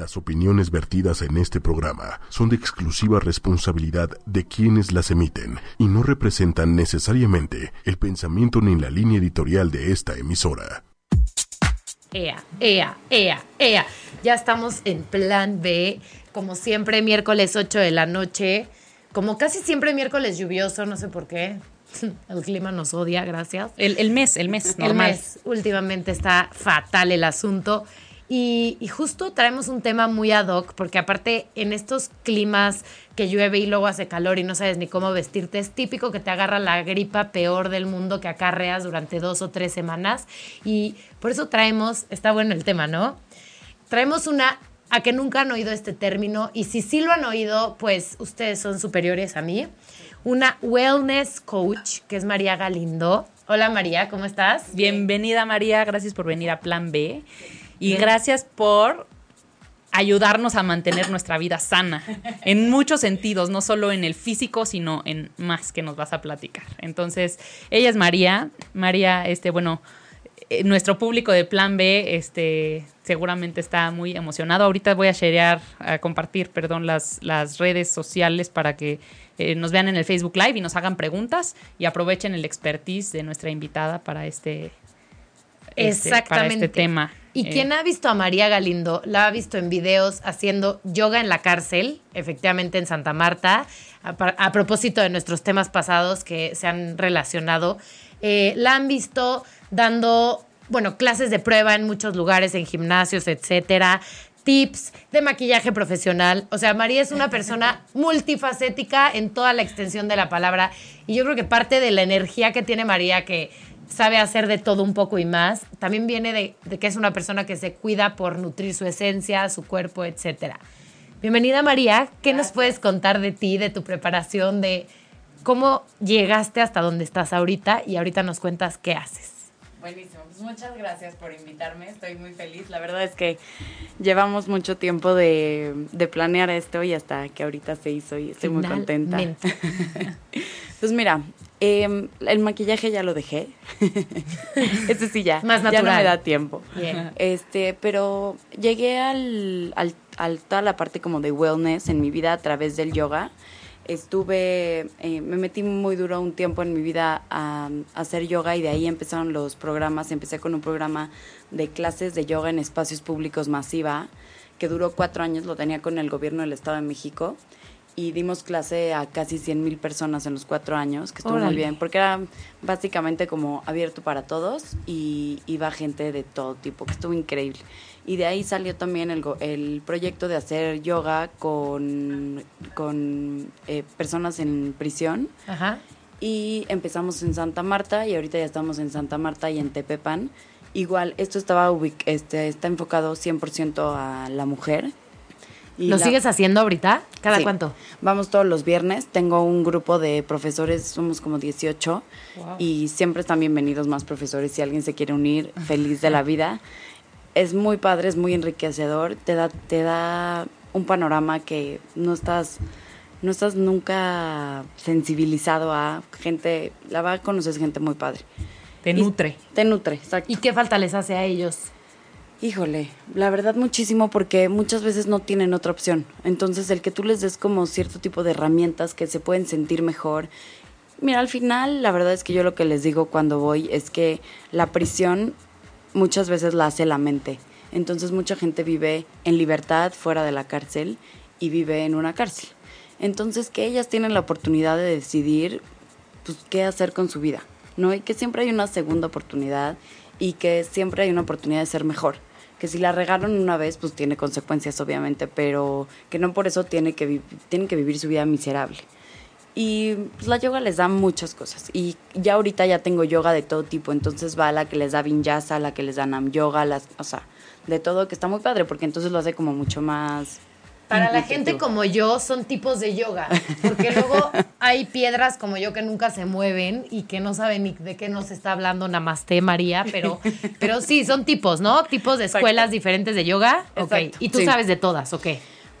Las opiniones vertidas en este programa son de exclusiva responsabilidad de quienes las emiten y no representan necesariamente el pensamiento ni la línea editorial de esta emisora. Ea, ea, ea, ea. Ya estamos en plan B, como siempre, miércoles 8 de la noche. Como casi siempre miércoles lluvioso, no sé por qué. El clima nos odia, gracias. El, el mes, el mes, El normal. mes, últimamente está fatal el asunto. Y, justo traemos un tema muy ad hoc, porque aparte en estos climas que llueve y luego hace calor y no sabes ni cómo vestirte, es típico que te agarra la gripa peor del mundo que acarreas durante dos o tres semanas. Y por eso traemos, está bueno el tema, ¿no? Traemos una a que nunca han oído este término y si sí lo han oído, pues ustedes son superiores a mí. Una wellness coach, que es María Galindo. Hola María, ¿cómo estás? Bienvenida María, gracias por venir a Plan B y gracias por ayudarnos a mantener nuestra vida sana en muchos sentidos, no solo en el físico, sino en más que nos vas a platicar. Entonces, ella es María. María, este, bueno, eh, nuestro público de Plan B, este, seguramente está muy emocionado. Ahorita voy a sharear, a compartir, perdón, las, las redes sociales para que eh, nos vean en el Facebook Live y nos hagan preguntas y aprovechen el expertise de nuestra invitada para este, este- para Exactamente. este tema. Y Eh, quien ha visto a María Galindo, la ha visto en videos haciendo yoga en la cárcel, efectivamente en Santa Marta, a propósito de nuestros temas pasados que se han relacionado. Eh, la han visto dando, bueno, clases de prueba en muchos lugares, en gimnasios, etcétera. Tips de maquillaje profesional. O sea, María es una persona multifacética en toda la extensión de la palabra. Y yo creo que parte de la energía que tiene María, que sabe hacer de todo un poco y más, también viene de, de que es una persona que se cuida por nutrir su esencia, su cuerpo, etcétera. Bienvenida María, ¿qué nos puedes contar de ti, de tu preparación, de cómo llegaste hasta donde estás ahorita y ahorita nos cuentas qué haces? Buenísimo, pues muchas gracias por invitarme, estoy muy feliz. La verdad es que llevamos mucho tiempo de, de planear esto y hasta que ahorita se hizo y estoy muy contenta. Pues mira, em, el maquillaje ya lo dejé. Ese sí ya, Más ya no natural. me da tiempo. Este, pero llegué al, al, al- toda la parte como de wellness en mi vida a través del yoga. Estuve, eh, me metí muy duro un tiempo en mi vida a, a hacer yoga y de ahí empezaron los programas. Empecé con un programa de clases de yoga en espacios públicos masiva, que duró cuatro años, lo tenía con el gobierno del Estado de México. Y dimos clase a casi 100 mil personas en los cuatro años, que estuvo Órale. muy bien, porque era básicamente como abierto para todos y iba gente de todo tipo, que estuvo increíble. Y de ahí salió también el, el proyecto de hacer yoga con, con eh, personas en prisión. Ajá. Y empezamos en Santa Marta y ahorita ya estamos en Santa Marta y en Tepepan. Igual, esto estaba este, está enfocado 100% a la mujer. Y ¿Lo la- sigues haciendo ahorita? ¿Cada Sí. cuánto? Vamos todos los viernes. Tengo un grupo de profesores, somos como 18. Y siempre están bienvenidos más profesores. Si alguien se quiere unir, feliz de la vida. Es muy padre, es muy enriquecedor. Te da, te da un panorama que no estás, no estás nunca sensibilizado a gente. La verdad, conoces gente muy padre. Te Y nutre. Te nutre, exacto. ¿Y qué falta les hace a ellos? Híjole, la verdad muchísimo porque muchas veces no tienen otra opción. Entonces el que tú les des como cierto tipo de herramientas que se pueden sentir mejor. Mira, al final la verdad es que yo lo que les digo cuando voy es que la prisión muchas veces la hace la mente. Entonces mucha gente vive en libertad fuera de la cárcel y vive en una cárcel. Entonces que ellas tienen la oportunidad de decidir pues, qué hacer con su vida, ¿no? Y que siempre hay una segunda oportunidad y que siempre hay una oportunidad de ser mejor. Que si la regaron una vez, pues tiene consecuencias, obviamente, pero que no por eso tiene que tienen que vivir su vida miserable. Y pues, la yoga les da muchas cosas. Y ya ahorita ya tengo yoga de todo tipo. Entonces va la que les da vinyasa, la que les da nam yoga, las, o sea, de todo que está muy padre porque entonces lo hace como mucho más... Para la gente como yo son tipos de yoga, porque luego hay piedras como yo que nunca se mueven y que no saben ni de qué nos está hablando Namaste María, pero, pero sí, son tipos, ¿no? Tipos de escuelas Exacto. diferentes de yoga. Ok. Exacto, Y tú sí. sabes de todas, ok.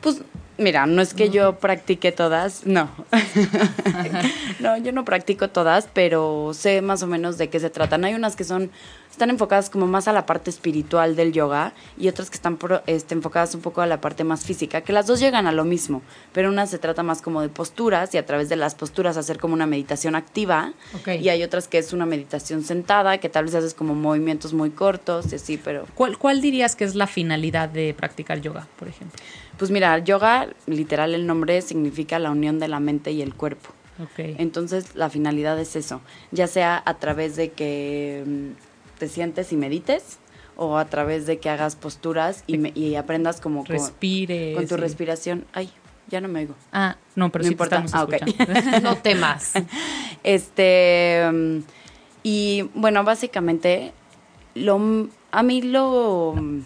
Pues mira, no es que yo practique todas, no. no, yo no practico todas, pero sé más o menos de qué se tratan. Hay unas que son están enfocadas como más a la parte espiritual del yoga y otras que están pro- este, enfocadas un poco a la parte más física, que las dos llegan a lo mismo, pero una se trata más como de posturas y a través de las posturas hacer como una meditación activa Ok. y hay otras que es una meditación sentada, que tal vez haces como movimientos muy cortos y así, pero ¿Cuál, ¿Cuál dirías que es la finalidad de practicar yoga, por ejemplo? Pues mira, yoga, literal el nombre significa la unión de la mente y el cuerpo. Ok. Entonces la finalidad es eso, ya sea a través de que mm, te sientes y medites o a través de que hagas posturas y, me- y aprendas como con, Respire. con tu sí. respiración. Ay, ya no me oigo. Ah, no, pero No sí importa. te estamos Ah, ok. escuchando. No temas. Este mm, y bueno, básicamente lo a mí lo mm,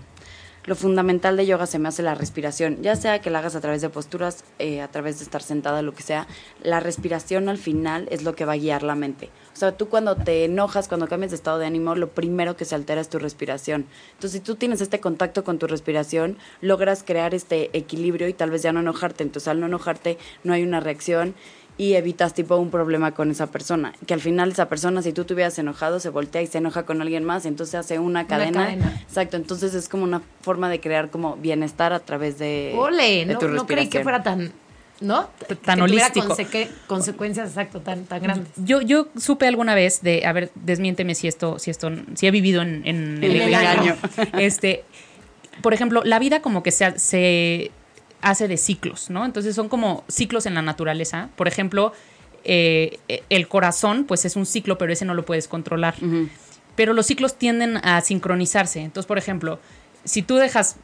lo fundamental de yoga se me hace la respiración, ya sea que la hagas a través de posturas, eh, a través de estar sentada, lo que sea, la respiración al final es lo que va a guiar la mente. O sea, tú cuando te enojas, cuando cambias de estado de ánimo, lo primero que se altera es tu respiración. Entonces, si tú tienes este contacto con tu respiración, logras crear este equilibrio y tal vez ya no enojarte. Entonces, al no enojarte, no hay una reacción y evitas tipo un problema con esa persona. Que al final esa persona, si tú te hubieras enojado, se voltea y se enoja con alguien más, entonces hace una cadena. cadena. Exacto, entonces es como una forma de crear como bienestar a través de, Ole, de no, tu no creí que fuera tan, ¿no? Tan que tuviera holístico. consecuencias, exacto, tan, tan grandes. Yo, yo supe alguna vez de, a ver, desmiénteme si esto, si esto, si he vivido en, en el En el engaño. engaño. Este, por ejemplo, la vida como que se, se hace de ciclos, ¿no? Entonces son como ciclos en la naturaleza. Por ejemplo, eh, el corazón, pues es un ciclo, pero ese no lo puedes controlar. Pero los ciclos tienden a sincronizarse. Entonces, por ejemplo, si tú dejas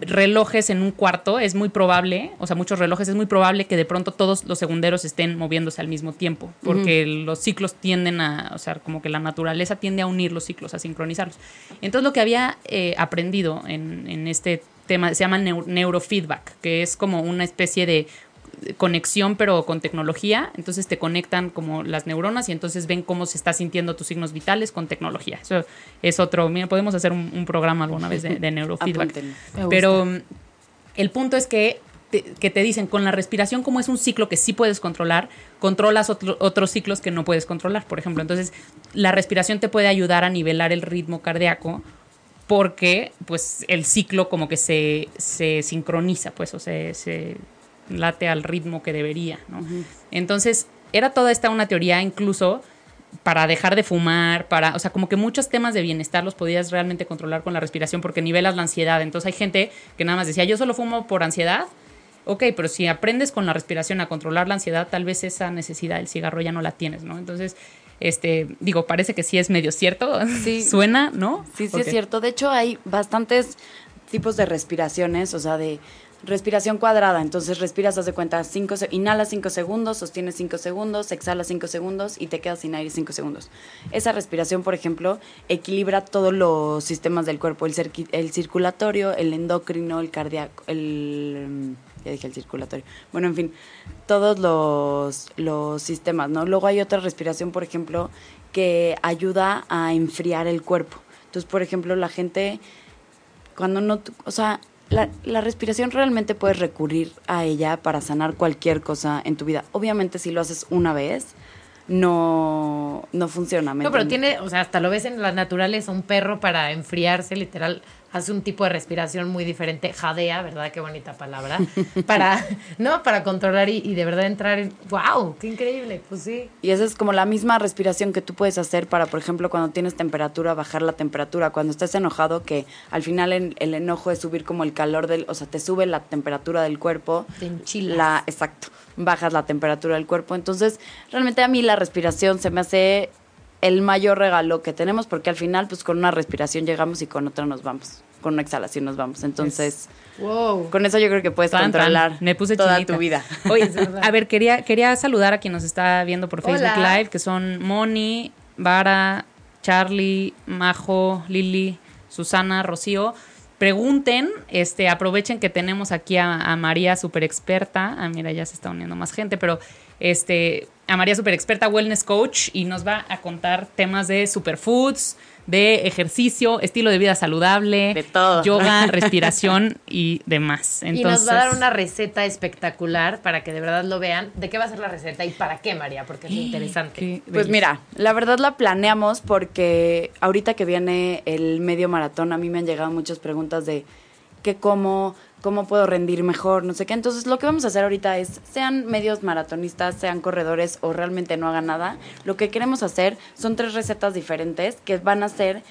relojes en un cuarto, es muy probable, o sea, muchos relojes, es muy probable que de pronto todos los segunderos estén moviéndose al mismo tiempo, porque los ciclos tienden a, o sea, como que la naturaleza tiende a unir los ciclos, a sincronizarlos. Entonces, lo que había eh, aprendido en, en este tema se llama neu- neurofeedback, que es como una especie de conexión pero con tecnología, entonces te conectan como las neuronas y entonces ven cómo se está sintiendo tus signos vitales con tecnología. Eso es otro, mira, podemos hacer un, un programa alguna vez de, de neurofeedback. Pero mm, el punto es que te, que te dicen con la respiración como es un ciclo que sí puedes controlar, controlas otro- otros ciclos que no puedes controlar, por ejemplo. Entonces, la respiración te puede ayudar a nivelar el ritmo cardíaco porque pues el ciclo como que se, se sincroniza, pues, o se, se late al ritmo que debería, ¿no? Entonces, era toda esta una teoría incluso para dejar de fumar, para, o sea, como que muchos temas de bienestar los podías realmente controlar con la respiración porque nivelas la ansiedad. Entonces hay gente que nada más decía, yo solo fumo por ansiedad. Ok, pero si aprendes con la respiración a controlar la ansiedad, tal vez esa necesidad del cigarro ya no la tienes, ¿no? Entonces, este, digo, parece que sí es medio cierto. Sí. Suena, ¿no? Sí, sí es cierto. De hecho, hay bastantes tipos de respiraciones, o sea, de respiración cuadrada. Entonces, respiras, haz de cuenta, cinco, inhalas 5 segundos, sostienes 5 segundos, exhalas 5 segundos y te quedas sin aire 5 segundos. Esa respiración, por ejemplo, equilibra todos los sistemas del cuerpo, el, circulatorio, el endocrino, el cardíaco, el... Ya dije el circulatorio. Bueno, en fin, todos los, los sistemas, ¿no? Luego hay otra respiración, por ejemplo, que ayuda a enfriar el cuerpo. Entonces, por ejemplo, la gente cuando no, o sea, la, la respiración realmente puedes recurrir a ella para sanar cualquier cosa en tu vida. Obviamente si lo haces una vez, no, no funciona. ¿me No, pero tiene, o sea, hasta lo ves en la naturaleza, un perro para enfriarse, literal, hace un tipo de respiración muy diferente, jadea, ¿verdad? Qué bonita palabra, para, ¿no? Para controlar y, y de verdad entrar en, wow, qué increíble, pues sí. Y esa es como la misma respiración que tú puedes hacer para, por ejemplo, cuando tienes temperatura, bajar la temperatura. Cuando estás enojado, que al final en- el enojo es subir como el calor del, o sea, te sube la temperatura del cuerpo. Te enchilas. La, exacto, bajas la temperatura del cuerpo. Entonces, realmente a mí la respiración se me hace el mayor regalo que tenemos porque al final, pues con una respiración llegamos y con otra nos vamos. Con una exhalación nos vamos. Entonces, Wow. con eso yo creo que puedes Tan, tan. controlar Me puse toda chinita. tu vida. Oye, a ver, quería, quería saludar a quien nos está viendo por Facebook Hola. Live, que son Moni, Vara, Charlie, Majo, Lili, Susana, Rocío. Pregunten, este, aprovechen que tenemos aquí a, a María super experta. Ah, mira, ya se está uniendo más gente, pero este, a María super experta, wellness coach, y nos va a contar temas de superfoods, de ejercicio, estilo de vida saludable, De todo. yoga, respiración y demás. y nos va a dar una receta espectacular para que de verdad lo vean. ¿De qué va a ser la receta y para qué, María? Porque es interesante. Qué Pues mira, la verdad la planeamos porque ahorita que viene el medio maratón, a mí me han llegado muchas preguntas de qué como, cómo puedo rendir mejor, no sé qué. Entonces lo que vamos a hacer ahorita es, sean medios maratonistas, sean corredores o realmente no hagan nada, lo que queremos hacer son tres recetas diferentes que van a ser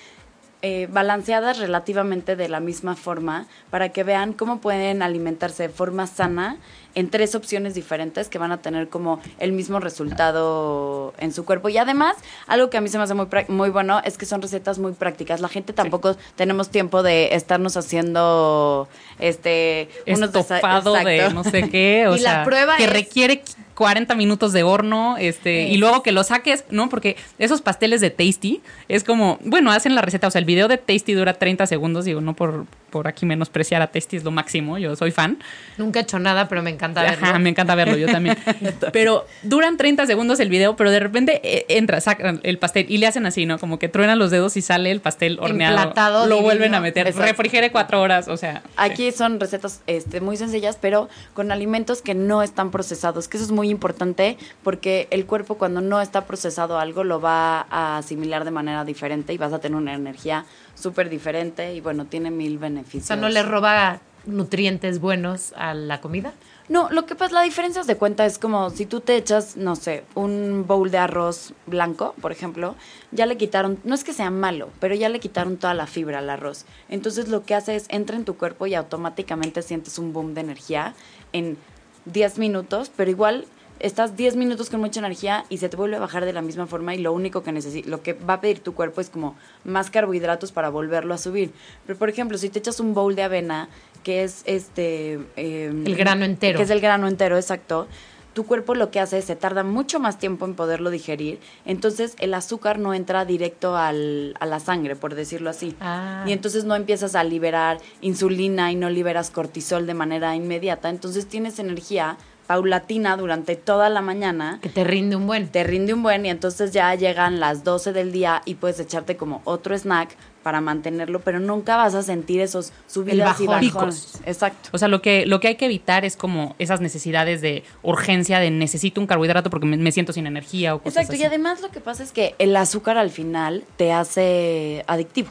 eh, balanceadas relativamente de la misma forma para que vean cómo pueden alimentarse de forma sana en tres opciones diferentes que van a tener como el mismo resultado en su cuerpo. Y además, algo que a mí se me hace muy, bueno es que son recetas muy prácticas. La gente tampoco tenemos tiempo de estarnos haciendo este unos estofado de no sé qué, o Y la prueba que es- requiere 40 minutos de horno, este, y luego que lo saques, ¿no? Porque esos pasteles de Tasty es como, bueno, hacen la receta, o sea, el video de Tasty dura 30 segundos, digo, no por, por aquí menospreciar a Tasty es lo máximo, yo soy fan. Nunca he hecho nada, pero me encanta verlo. Ajá, me encanta verlo, yo también. pero duran 30 segundos el video, pero de repente eh, entra, sacan el pastel y le hacen así, ¿no? Como que truenan los dedos y sale el pastel horneado. Emplatado, lo divino. vuelven a meter, Exacto. refrigere cuatro horas, o sea. Aquí son recetas este, muy sencillas, pero con alimentos que no están procesados, que eso es muy importante porque el cuerpo cuando no está procesado algo lo va a asimilar de manera diferente y vas a tener una energía súper diferente y bueno, tiene mil O beneficios. sea, no le roba nutrientes buenos a la comida. No, lo que pasa, la diferencia de cuenta es como si tú te echas, no sé, un bowl de arroz blanco, por ejemplo, ya le quitaron, no es que sea malo, pero ya le quitaron toda la fibra al arroz. Entonces lo que hace es entra en tu cuerpo y automáticamente sientes un boom de energía en 10 minutos, pero igual estás 10 minutos con mucha energía y se te vuelve a bajar de la misma forma y lo único que necesita, lo que va a pedir tu cuerpo es como más carbohidratos para volverlo a subir. Pero por ejemplo, si te echas un bowl de avena, que es este... em, El grano entero. Que es el grano entero, exacto. Tu cuerpo lo que hace es se tarda mucho más tiempo en poderlo digerir, entonces el azúcar no entra directo al, a la sangre, por decirlo así. Ah. Y entonces no empiezas a liberar insulina y no liberas cortisol de manera inmediata, entonces tienes energía paulatina durante toda la mañana Que te rinde un buen. te rinde un buen y entonces ya llegan las 12 del día y puedes echarte como otro snack para mantenerlo, pero nunca vas a sentir esos subidas y bajones. Picos. Exacto. O sea, lo que, lo que hay que evitar es como esas necesidades de urgencia, de necesito un carbohidrato porque me, me siento sin energía o cosas Exacto, así. y además lo que pasa es que el azúcar al final te hace adictivo.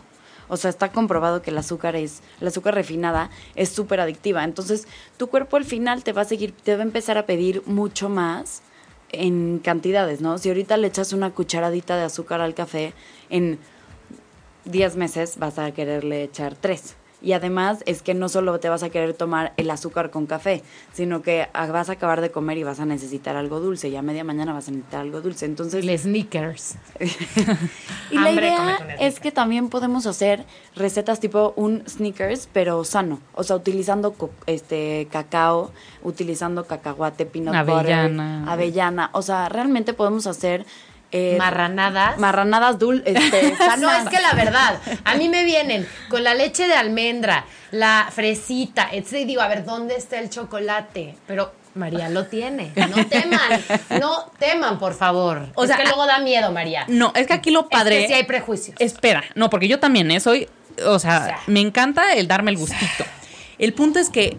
O sea, está comprobado que el azúcar es, el azúcar refinada es súper adictiva. Entonces, tu cuerpo al final te va a seguir, te va a empezar a pedir mucho más en cantidades, ¿no? Si ahorita le echas una cucharadita de azúcar al café, en 10 meses vas a quererle echar 3. Y además es que no solo te vas a querer tomar el azúcar con café, sino que ah, vas a acabar de comer y vas a necesitar algo dulce. Y a media mañana vas a necesitar algo dulce. Entonces, El sneakers. y la idea es que también podemos hacer recetas tipo un sneakers, pero sano. O sea, utilizando este cacao, utilizando cacahuate, peanut Avellana. butter, avellana. O sea, realmente podemos hacer eh, Marranadas. marranadas dul este, No, es que la verdad, a mí me vienen con la leche de almendra, la fresita, etc. Y digo, a ver, ¿dónde está el chocolate? Pero María lo tiene. No teman, no teman, por favor. O sea, sea, que luego da miedo, María. No, es que aquí lo padre. Es que sí hay prejuicios. Espera, no, porque yo también, ¿eh? Soy. O sea, O sea. me encanta el darme el gustito. El punto es que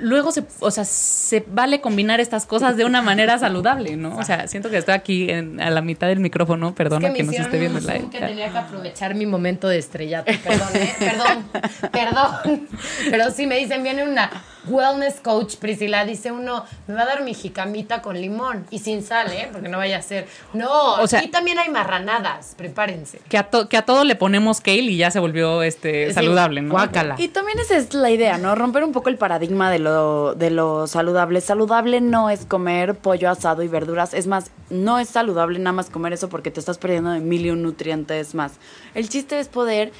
luego se, o sea, se vale combinar estas cosas de una manera saludable, ¿no? O sea, siento que estoy aquí en- a la mitad del micrófono, perdona Es que, me nos esté viendo el live. que tenía que aprovechar mi momento de estrellato. Perdón, ¿eh? Perdón, perdón. Pero sí me dicen, viene una wellness coach, Priscila, dice uno, me va a dar mi jicamita con limón y sin sal, ¿eh? Porque no vaya a ser. No, O sea- aquí también hay marranadas, prepárense. Que a, to- que a todo le ponemos kale y ya se volvió este Sí, saludable, ¿no? guácala. Y también esa es la idea, ¿no? Romper un poco el paradigma de lo, de lo saludable. Saludable no es comer pollo asado y verduras. Es más, no es saludable nada más comer eso porque te estás perdiendo de mil y un nutrientes más. El chiste es poder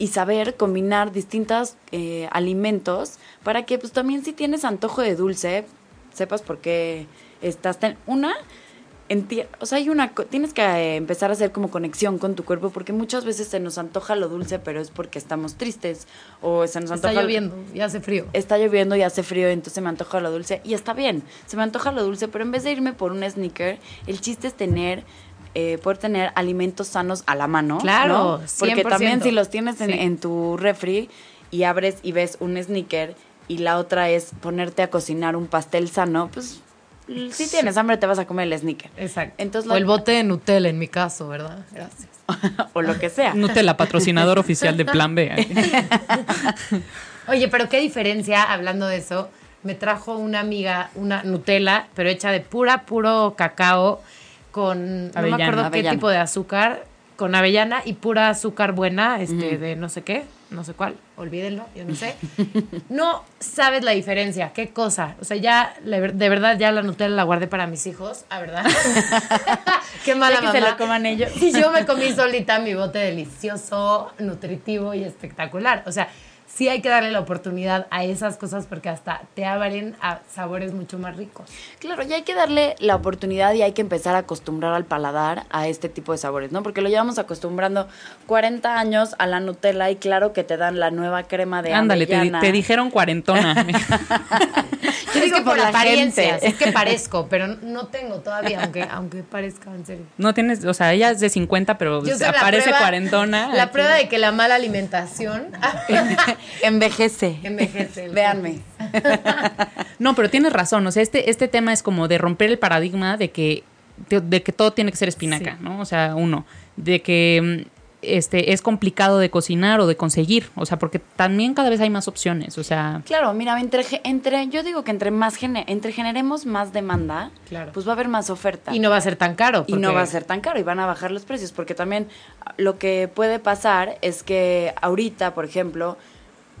y saber combinar distintos eh, alimentos para que pues también si tienes antojo de dulce, sepas por qué estás... ten- una, o sea, hay una, tienes que eh, empezar a hacer como conexión con tu cuerpo porque muchas veces se nos antoja lo dulce, pero es porque estamos tristes o se nos Está antoja lloviendo y hace frío. Está lloviendo y hace frío, entonces me antoja lo dulce y está bien. Se me antoja lo dulce, pero en vez de irme por un sneaker, el chiste es tener eh, poder tener alimentos sanos a la mano. Claro, ¿no? Porque 100%. también si los tienes en, Sí. en tu refri y abres y ves un sneaker y la otra es ponerte a cocinar un pastel sano, pues si tienes hambre te vas a comer el sneaker. Exacto. Entonces, o el bote de Nutella en mi caso, ¿verdad? Gracias. o lo que sea. Nutella, patrocinador oficial de Plan B. Oye, pero qué diferencia, hablando de eso, me trajo una amiga una Nutella, pero hecha de pura, puro cacao, con, no me Avellana, acuerdo qué avellana. tipo de azúcar, con avellana y pura azúcar buena, este, de no sé qué, no sé cuál, olvídenlo, yo no sé. No sabes la diferencia, qué cosa. O sea, ya, la de verdad, ya la Nutella la guardé para mis hijos, a verdad. qué mala Ya que se mamá. lo coman ellos. Y yo me comí solita mi bote delicioso, nutritivo y espectacular. O sea, sí hay que darle la oportunidad a esas cosas porque hasta te abren a sabores mucho más ricos. Claro, y hay que darle la oportunidad y hay que empezar a acostumbrar al paladar a este tipo de sabores, ¿no? Porque lo llevamos acostumbrando 40 años a la Nutella y claro que te dan la nueva crema de Ándale, te, te dijeron cuarentona. Yo digo que por por la la apariencia, gente. es que parezco, pero no tengo todavía, aunque, aunque parezca en serio. No tienes, o sea, ella es de 50, pero Yo aparece prueba- cuarentona. La Aquí. prueba de que la mala alimentación Envejece. envejece. Véanme. No, pero tienes razón. O sea, este, este tema es como de romper el paradigma de que, de, de que todo tiene que ser espinaca, Sí. ¿no? O sea, uno, de que mm, este, es complicado de cocinar o de conseguir. O sea, porque también cada vez hay más opciones. O sea, Claro, mira, entre, entre yo digo que entre más gene- entre generemos más demanda, Claro. pues va a haber más oferta. Y no va a ser tan caro. Y no va a ser tan caro y van a bajar los precios, porque también lo que puede pasar es que ahorita, por ejemplo,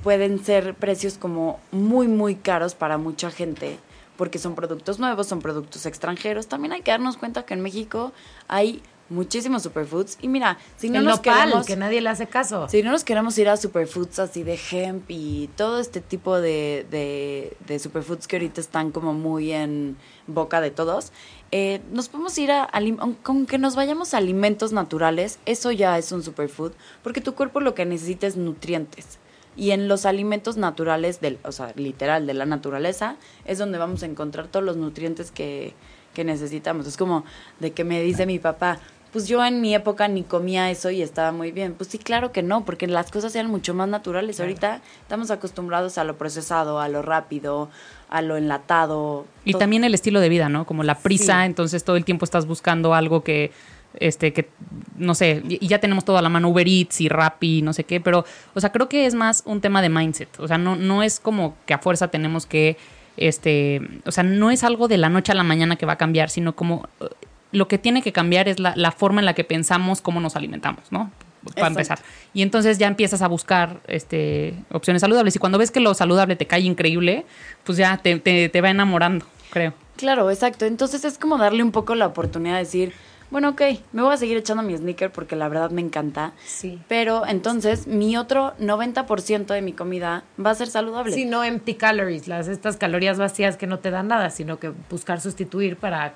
pueden ser precios como muy, muy caros para mucha gente, porque son productos nuevos, son productos extranjeros. También hay que darnos cuenta que en México hay muchísimos superfoods. Y mira, si no el nos nopal, queremos... que nadie le hace caso. Si no nos queremos ir a superfoods así de hemp y todo este tipo de, de, de superfoods que ahorita están como muy en boca de todos, eh, nos podemos ir a, alim- aun- con que nos vayamos a alimentos naturales, eso ya es un superfood, porque tu cuerpo lo que necesita es nutrientes. Y en los alimentos naturales, del, o sea, literal, de la naturaleza, es donde vamos a encontrar todos los nutrientes que, que necesitamos. Es como de que me dice mi papá, pues yo en mi época ni comía eso y estaba muy bien. Pues sí, claro que no, porque las cosas eran mucho más naturales. Ahorita estamos acostumbrados a lo procesado, a lo rápido, a lo enlatado. y todo. también el estilo de vida, ¿no? Como la prisa, Sí. entonces todo el tiempo estás buscando algo que, este, que, no sé, y ya tenemos todo a la mano Uber Eats y Rappi, no sé qué, pero, o sea, creo que es más un tema de mindset. O sea, no, no es como que a fuerza tenemos que, este, o sea, no es algo de la noche a la mañana que va a cambiar, sino como lo que tiene que cambiar es la, la forma en la que pensamos cómo nos alimentamos, ¿no? Para Exacto. empezar. Y entonces ya empiezas a buscar este, opciones saludables. Y cuando ves que lo saludable te cae increíble, pues ya te, te, te va enamorando, creo. Claro, exacto. Entonces es como darle un poco la oportunidad de decir, bueno, ok, me voy a seguir echando mi sneaker porque la verdad me encanta. Sí. Pero entonces mi otro 90% de mi comida va a ser saludable. Sí, no empty calories, las estas calorías vacías que no te dan nada, sino que buscar sustituir para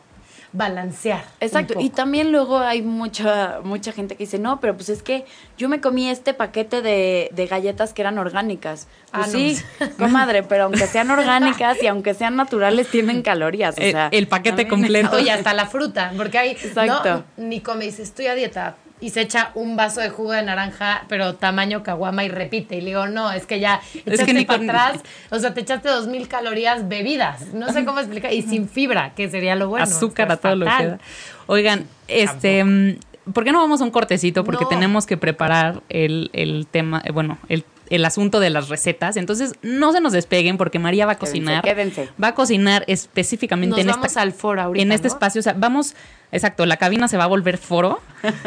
balancear. Exacto, y también luego hay mucha mucha gente que dice, no, pero pues es que yo me comí este paquete de, de galletas que eran orgánicas. Pues Ah, no. comadre, pero aunque sean orgánicas y aunque sean naturales, tienen calorías. O El- sea, el paquete completo. Oye, hasta la fruta, porque hay. Exacto. No, ni come, dice, estoy a dieta. Y se echa un vaso de jugo de naranja, pero tamaño caguama y repite. Y le digo, no, es que ya echaste que ni para con- atrás. O sea, te echaste dos mil calorías bebidas. No sé cómo explicar. Y sin fibra, que sería lo bueno. azúcar a todo lo que da. Oigan, este, mm, ¿por qué no vamos a un cortecito? Porque No. tenemos que preparar el, el tema, eh, bueno, el, el asunto de las recetas. Entonces, no se nos despeguen porque María va a cocinar. quédense. Va a cocinar específicamente Nos en vamos esta, al foro ahorita, en este ¿no? espacio. O sea, vamos, exacto, la cabina se va a volver foro.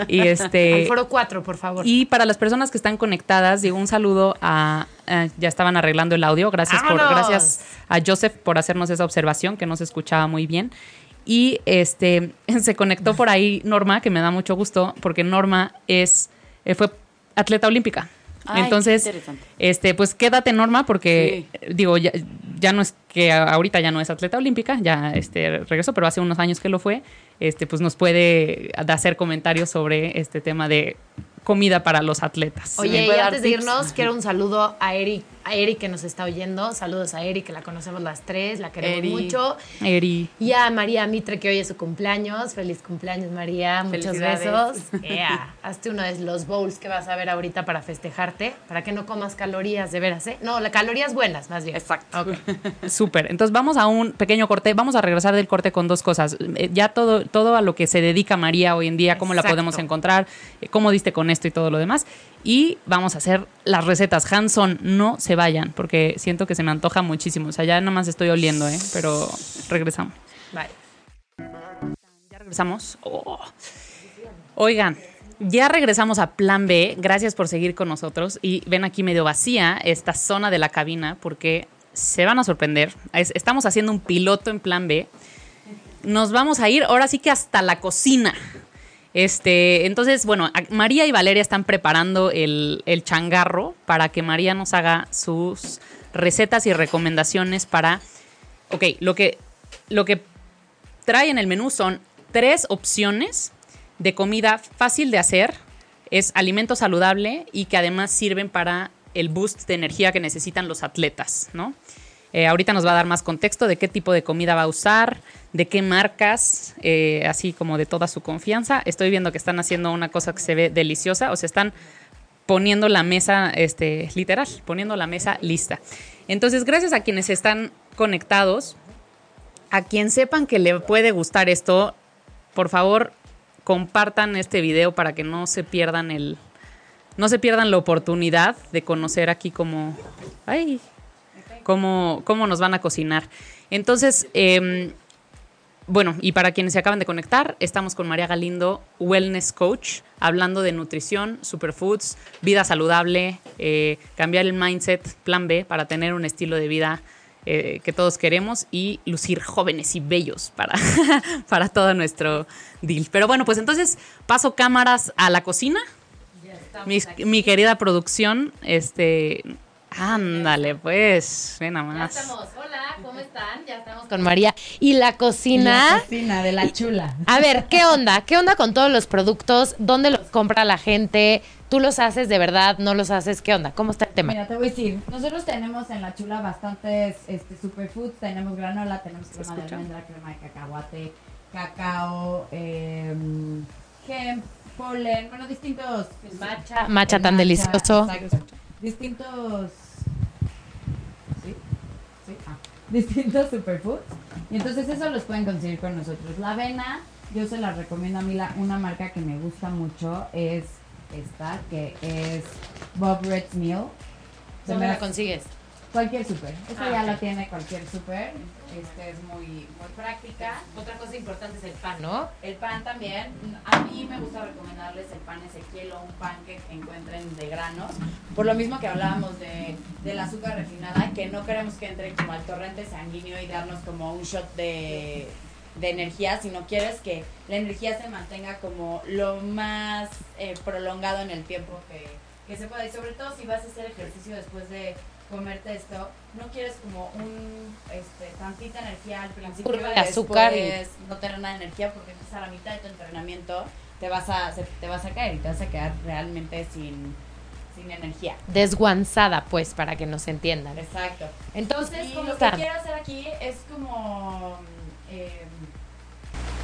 y este. Al foro 4, por favor. Y para las personas que están conectadas, digo un saludo a, ya estaban arreglando el audio. Gracias por, gracias a Joseph por hacernos esa observación que no se escuchaba muy bien. Y este se conectó por ahí Norma, que me da mucho gusto, porque Norma es eh, fue atleta olímpica. Ay, Entonces, este, pues quédate Norma, porque Sí. eh, digo, ya, ya no es que ahorita ya no es atleta olímpica, ya este regresó, pero hace unos años que lo fue, este, pues nos puede hacer comentarios sobre este tema de comida para los atletas. Oye, ¿Me y antes de tips? irnos, quiero un saludo a Eric, a Eri que nos está oyendo. Saludos a Eri, que la conocemos las tres, la queremos Eri. mucho. Eri. Y a María Mitre, que hoy es su cumpleaños. Feliz cumpleaños, María. Muchos besos. Ea, Hazte uno de los bowls que vas a ver ahorita para festejarte, para que no comas calorías de veras, ¿eh? No, la calorías buenas, más bien. Exacto. Ok. Súper. Entonces vamos a un pequeño corte. Vamos a regresar del corte con dos cosas. Eh, Ya todo, todo a lo que se dedica María hoy en día, cómo la podemos encontrar, eh, cómo diste con esto y todo lo demás. Y vamos a hacer las recetas. Hanson, no se vayan, porque siento que se me antoja muchísimo. O sea, ya nada más estoy oliendo, ¿eh? Pero regresamos. Bye. Ya regresamos. Oh. Oigan, ya regresamos a Plan B. Gracias por seguir con nosotros. Y ven aquí medio vacía esta zona de la cabina porque se van a sorprender. Es- estamos haciendo un piloto en Plan B. Nos vamos a ir ahora sí que hasta la cocina. Este, entonces, bueno, María y Valeria están preparando el, el changarro para que María nos haga sus recetas y recomendaciones para. Ok, lo que, lo que trae en el menú son tres opciones de comida fácil de hacer, es alimento saludable y que además sirven para el boost de energía que necesitan los atletas, ¿no? Eh, ahorita nos va a dar más contexto de qué tipo de comida va a usar, de qué marcas, eh, así como de toda su confianza. Estoy viendo que están haciendo una cosa que se ve deliciosa, o sea, están poniendo la mesa, este, literal, poniendo la mesa lista. Entonces, gracias a quienes están conectados, a quien sepan que le puede gustar esto, por favor, compartan este video para que no se pierdan el no se pierdan la oportunidad de conocer aquí cómo ay, cómo, cómo nos van a cocinar. Entonces, em, bueno, y para quienes se acaban de conectar, estamos con María Galindo, Wellness Coach, hablando de nutrición, superfoods, vida saludable, eh, cambiar el mindset, plan B, para tener un estilo de vida eh, que todos queremos y lucir jóvenes y bellos para, para todo nuestro deal. Pero bueno, pues entonces paso cámaras a la cocina. Mi, mi querida producción, este, ándale, pues, ven nada Ya más. estamos. Hola, ¿cómo están? Ya estamos con María. Y la cocina. cocina de la chula. A ver, ¿qué onda? ¿Qué onda con todos los productos? ¿Dónde los compra la gente? ¿Tú los haces de verdad? ¿No los haces? ¿Qué onda? ¿Cómo está el tema? Mira, te voy a decir, nosotros tenemos en la chula bastantes este, superfoods, tenemos granola, tenemos crema de almendra, crema de cacahuate, cacao, eh, hemp, polen, bueno, distintos... Matcha, matcha tan delicioso. exacto. Distintos... ¿Sí? ¿Sí? Ah. Distintos superfoods. Y entonces eso los pueden conseguir con nosotros. La avena, yo se la recomiendo a mí, la, una marca que me gusta mucho es esta, que es Bob Red's Meal. ¿Dónde la consigues? Cualquier super. Esta Ah, ya ok. la tiene cualquier super. Este es muy, muy práctica. Otra cosa importante es el pan, ¿no? El pan también. A mí me gusta recomendarles el pan Ezequiel o un pan que encuentren de granos. Por lo mismo que hablábamos de, del azúcar refinada, que no queremos que entre como al torrente sanguíneo y darnos como un shot de, de energía, sino quieres que la energía se mantenga como lo más eh, prolongado en el tiempo que, que se pueda. Y sobre todo si vas a hacer ejercicio después de comerte esto, no quieres como un este, tantita energía al principio de y azúcar y- después no tener nada de energía porque entonces a la mitad de tu entrenamiento te vas a te vas a caer y te vas a quedar realmente sin, sin energía. Desguanzada, pues, para que nos entiendan. Exacto. Entonces, Y ¿cómo lo que quiero hacer aquí es como eh,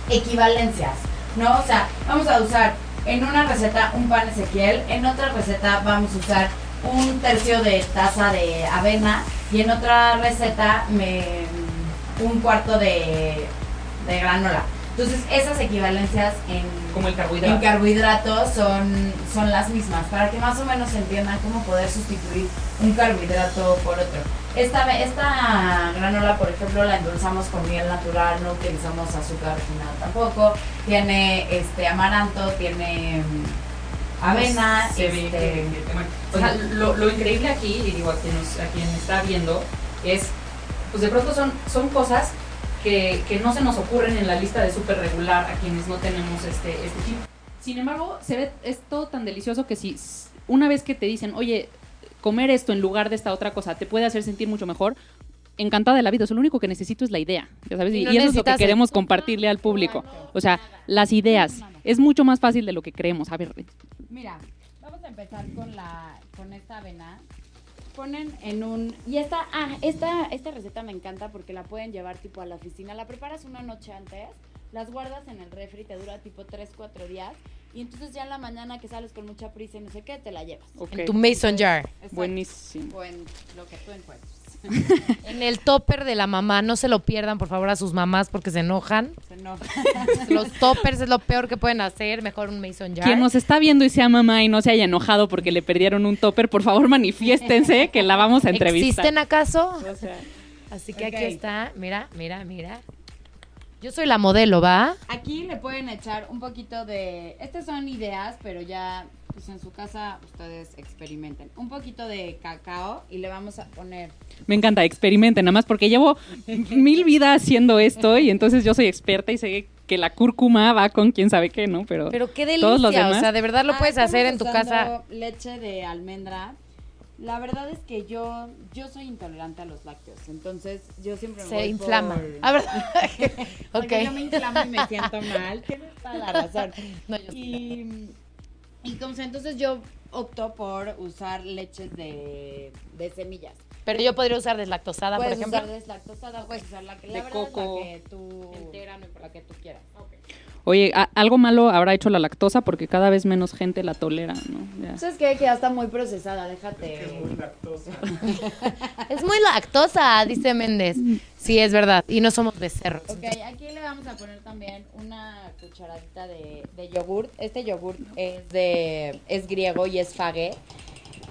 equivalencias, ¿no? O sea, vamos a usar en una receta un pan Ezequiel, en otra receta vamos a usar un tercio de taza de avena y en otra receta me, un cuarto de, de granola. Entonces, esas equivalencias en Como el en carbohidrato. carbohidratos son, son las mismas, para que más o menos entiendan cómo poder sustituir un carbohidrato por otro. Esta, esta granola, por ejemplo, la endulzamos con miel natural, no utilizamos azúcar refinado tampoco. Tiene este amaranto, tiene avena, Se este, o sea, lo, lo increíble aquí, y digo a quien, nos- a quien está viendo, es, pues de pronto son, son cosas que, que no se nos ocurren en la lista de súper regular a quienes no tenemos este, este chip. Sin embargo, se ve, es todo tan delicioso que si una vez que te dicen, oye, comer esto en lugar de esta otra cosa te puede hacer sentir mucho mejor, encantada de la vida. O sea, lo único que necesito es la idea, ¿ya sabes? Y Y, no y eso es lo que el- queremos compartirle al público. O sea, las ideas. Es mucho más fácil de lo que creemos. A ver, Mira, vamos a empezar con la con esta avena. ponen en un... Y esta, ah, esta, esta receta me encanta porque la pueden llevar tipo a la oficina. La preparas una noche antes, las guardas en el refri, te dura tipo 3, 4 días. Y entonces ya en la mañana que sales con mucha prisa y no sé qué, te la llevas. Ok. En tu mason jar. Exacto. Buenísimo. O en lo que tú encuentres. En el topper de la mamá. No se lo pierdan, por favor, a sus mamás porque se enojan. Se enoja. Los toppers es lo peor que pueden hacer. Mejor un mason jar. Quien nos está viendo y sea mamá y no se haya enojado porque le perdieron un topper, por favor manifiéstense que la vamos a entrevistar. ¿Existen acaso? O sea, Así que aquí está. Mira, mira, mira. Yo soy la modelo, ¿va? Aquí le pueden echar un poquito de... Estas son ideas, pero ya pues en su casa ustedes experimenten. Un poquito de cacao y le vamos a poner... me encanta, experimenten, nada más porque llevo mil vidas haciendo esto y entonces yo soy experta y sé que la cúrcuma va con quién sabe qué, ¿no? Pero, Pero qué todos los delicia. O demás- sea, de verdad lo Ah, puedes hacer en tu casa. leche de almendra. La verdad es que yo yo soy intolerante a los lácteos, entonces yo siempre me Se voy inflama. por- A ver. Porque ok. yo me inflamo y me siento mal. Tienes toda la razón. No, yo sí. y, y como sea, entonces yo opto por usar leches de, de semillas. Pero yo podría usar deslactosada, por puedes ejemplo. usar deslactosada, puedes usar la que la De verdad coco. la que tú Entera, no importa. la que tú quieras. Oye, algo malo habrá hecho la lactosa porque cada vez menos gente la tolera, ¿no? Ya. ¿Sabes qué? Que ya está muy procesada, déjate. Es muy lactosa, dice Méndez. Sí, es verdad. Y no somos becerros. Ok, aquí le vamos a poner también una cucharadita de, de yogurt. Este yogurt es de es griego y es fague.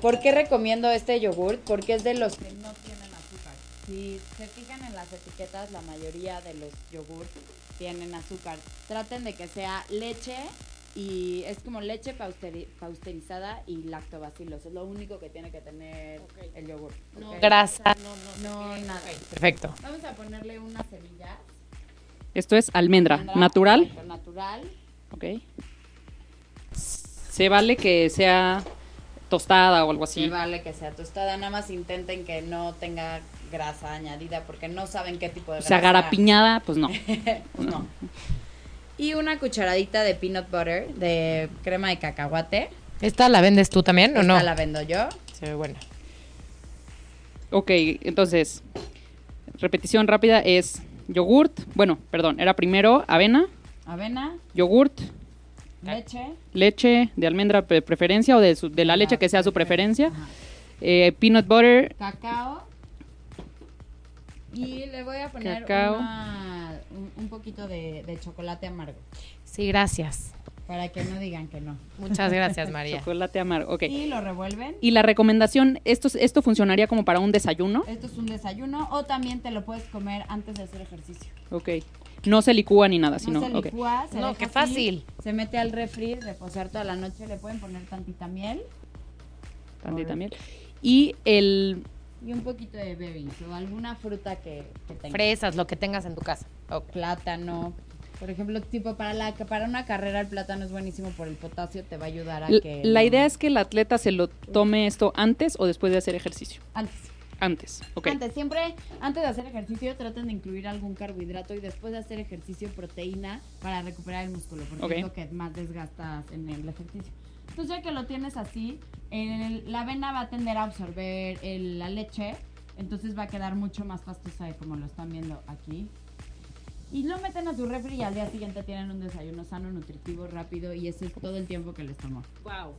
¿Por qué recomiendo este yogurt? Porque es de los que. Si se fijan en las etiquetas, la mayoría de los yogurt tienen azúcar. Traten de que sea leche y es como leche pausteri- pausterizada y lactobacilos. Es lo único que tiene que tener el yogur. No grasa. No, nada. Perfecto. Vamos a ponerle unas semillas. Esto es almendra, Almendra, natural, exacto, Natural. ¿ok? Se vale que sea tostada o algo Sí. así. vale que sea tostada. Nada más intenten que no tenga grasa añadida porque no saben qué tipo de O grasa. sea, garapiñada, pues no. Pues no. Y una cucharadita de peanut butter, de crema de cacahuate. ¿Esta la vendes tú también o Esta no? la vendo yo. Se ve buena. Ok, entonces, repetición rápida es yogurt, bueno, perdón, era primero avena, Avena, yogurt, leche. leche de almendra de preferencia o de, su- de la leche que sea su preferencia, eh, peanut butter, Cacao. Y le voy a poner Cacao. una- un, un poquito de, de chocolate amargo. Sí, gracias. Para que no digan que no. Muchas gracias, María. chocolate amargo, ok. Y lo revuelven. Y la recomendación, esto, esto funcionaría como para un desayuno, Esto es un desayuno o también te lo puedes comer antes de hacer ejercicio. ok. No se licúa ni nada, No sino, se No, qué así, fácil. se mete al refri, reposar toda la noche, le pueden poner tantita miel Tantita miel. Y el, y un poquito de berries o alguna fruta que, que tengas. Fresas, lo que tengas en tu casa. Ok. Plátano. Por ejemplo, tipo para la para una carrera el plátano es buenísimo por el potasio, te va a ayudar a l- que la no- idea es que el atleta se lo tome esto antes o después de hacer ejercicio. antes. Antes, ok. Antes, siempre antes de hacer ejercicio traten de incluir algún carbohidrato y después de hacer ejercicio proteína para recuperar el músculo, porque es lo que más desgastas en el ejercicio. Entonces ya que lo tienes así, el- la avena va a tender a absorber el- la leche, entonces va a quedar mucho más pastosa de como lo están viendo aquí. Y lo meten a su refri y al día siguiente tienen un desayuno sano, nutritivo, rápido y ese es todo el tiempo que les tomó. Wow.